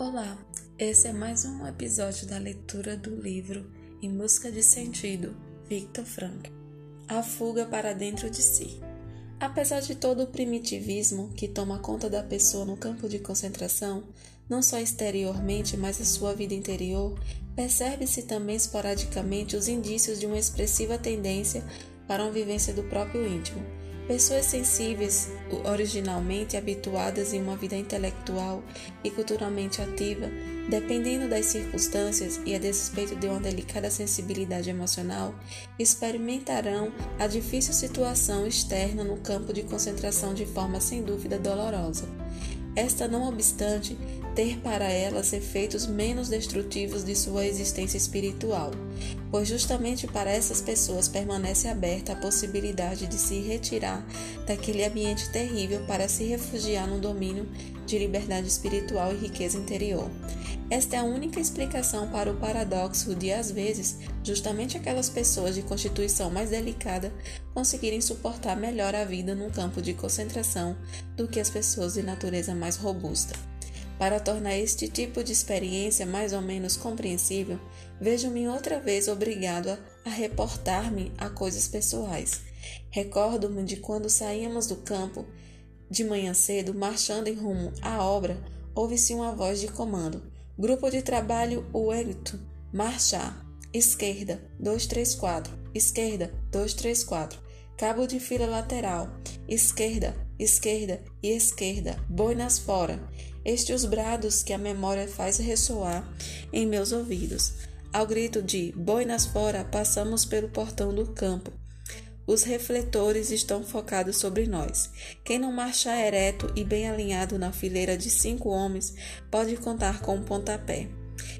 Olá, esse é mais um episódio da leitura do livro Em Busca de Sentido, Victor Frank. A fuga para dentro de si. Apesar de todo o primitivismo que toma conta da pessoa no campo de concentração, não só exteriormente, mas a sua vida interior, percebe-se também esporadicamente os indícios de uma expressiva tendência para uma vivência do próprio íntimo Pessoas sensíveis, originalmente habituadas em uma vida intelectual e culturalmente ativa, dependendo das circunstâncias e a despeito de uma delicada sensibilidade emocional, experimentarão a difícil situação externa no campo de concentração de forma sem dúvida dolorosa. Esta, não obstante, ter para elas efeitos menos destrutivos de sua existência espiritual, pois justamente para essas pessoas permanece aberta a possibilidade de se retirar daquele ambiente terrível para se refugiar no domínio de liberdade espiritual e riqueza interior. Esta é a única explicação para o paradoxo de, às vezes, justamente aquelas pessoas de constituição mais delicada conseguirem suportar melhor a vida num campo de concentração do que as pessoas de natureza mais robusta. Para tornar este tipo de experiência mais ou menos compreensível, vejo-me outra vez obrigado a, reportar-me a coisas pessoais. Recordo-me de quando saíamos do campo de manhã cedo, marchando em rumo à obra, ouve-se uma voz de comando. Grupo de trabalho Wellington, marchar. Esquerda, 234. Esquerda, 234. Cabo de fila lateral. Esquerda, esquerda e esquerda. Boinas fora. Estes os brados que a memória faz ressoar em meus ouvidos. Ao grito de boinas fora, passamos pelo portão do campo. Os refletores estão focados sobre nós. Quem não marchar ereto e bem alinhado na fileira de cinco homens pode contar com um pontapé.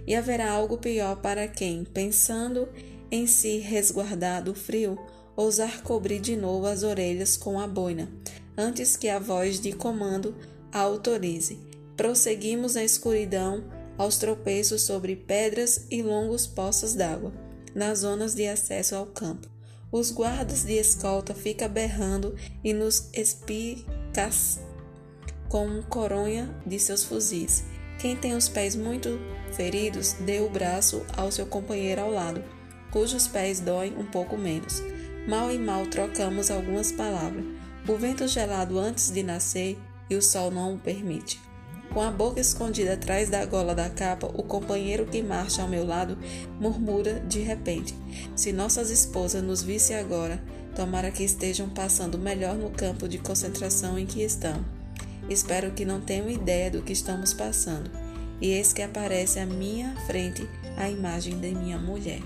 E haverá algo pior para quem, pensando em se resguardar do frio, ousar cobrir de novo as orelhas com a boina, antes que a voz de comando a autorize. Prosseguimos na escuridão aos tropeços sobre pedras e longos poços d'água, nas zonas de acesso ao campo. Os guardas de escolta ficam berrando e nos espicas com coronha de seus fuzis. Quem tem os pés muito feridos, dê o braço ao seu companheiro ao lado, cujos pés doem um pouco menos. Mal e mal trocamos algumas palavras. O vento gelado antes de nascer e o sol não o permite. Com a boca escondida atrás da gola da capa, o companheiro que marcha ao meu lado murmura de repente: Se nossas esposas nos vissem agora, tomara que estejam passando melhor no campo de concentração em que estão. Espero que não tenham ideia do que estamos passando. E eis que aparece à minha frente a imagem de minha mulher.